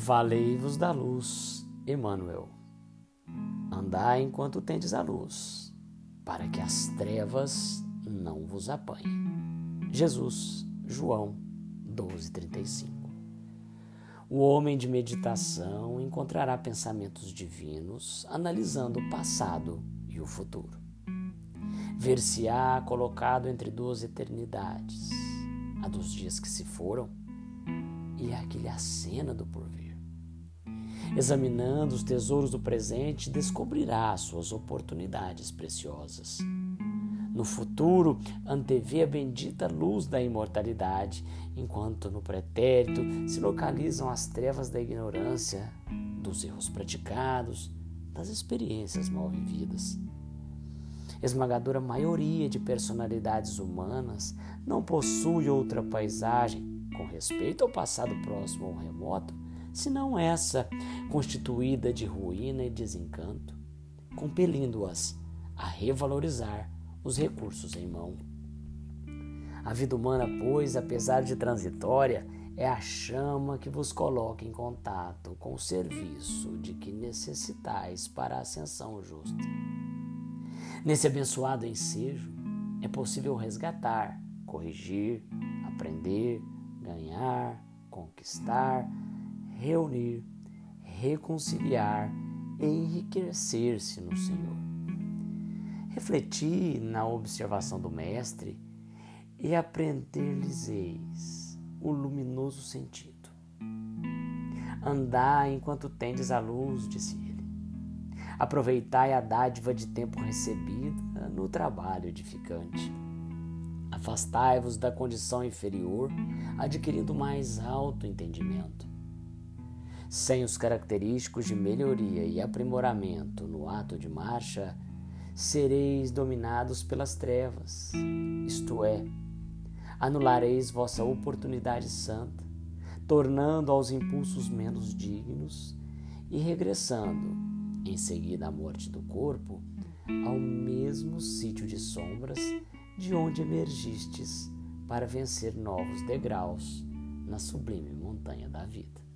Valei-vos da luz, Emmanuel. Andai enquanto tendes a luz, para que as trevas não vos apanhem. Jesus, João 12:35. O homem de meditação encontrará pensamentos divinos, analisando o passado e o futuro. Ver-se-á colocado entre duas eternidades, a dos dias que se foram e a que lhe acena do porvir. Examinando os tesouros do presente, descobrirá suas oportunidades preciosas. No futuro, antevê a bendita luz da imortalidade, enquanto no pretérito se localizam as trevas da ignorância, dos erros praticados, das experiências mal vividas. Esmagadora maioria de personalidades humanas não possui outra paisagem com respeito ao passado próximo ou remoto, senão essa, constituída de ruína e desencanto, compelindo-as a revalorizar os recursos em mão. A vida humana, pois, apesar de transitória, é a chama que vos coloca em contato com o serviço de que necessitais para a ascensão justa. Nesse abençoado ensejo, é possível resgatar, corrigir, aprender, ganhar, conquistar, reunir, reconciliar e enriquecer-se no Senhor. Refleti na observação do Mestre e aprender-lhes-eis o luminoso sentido. Andai enquanto tendes a luz, disse ele. Aproveitai a dádiva de tempo recebida no trabalho edificante Afastai-vos da condição inferior, adquirindo mais alto entendimento. Sem os característicos de melhoria e aprimoramento no ato de marcha, sereis dominados pelas trevas, isto é, anulareis vossa oportunidade santa, tornando aos impulsos menos dignos e regressando, em seguida à morte do corpo, ao mesmo sítio de sombras de onde emergistes para vencer novos degraus na sublime montanha da vida.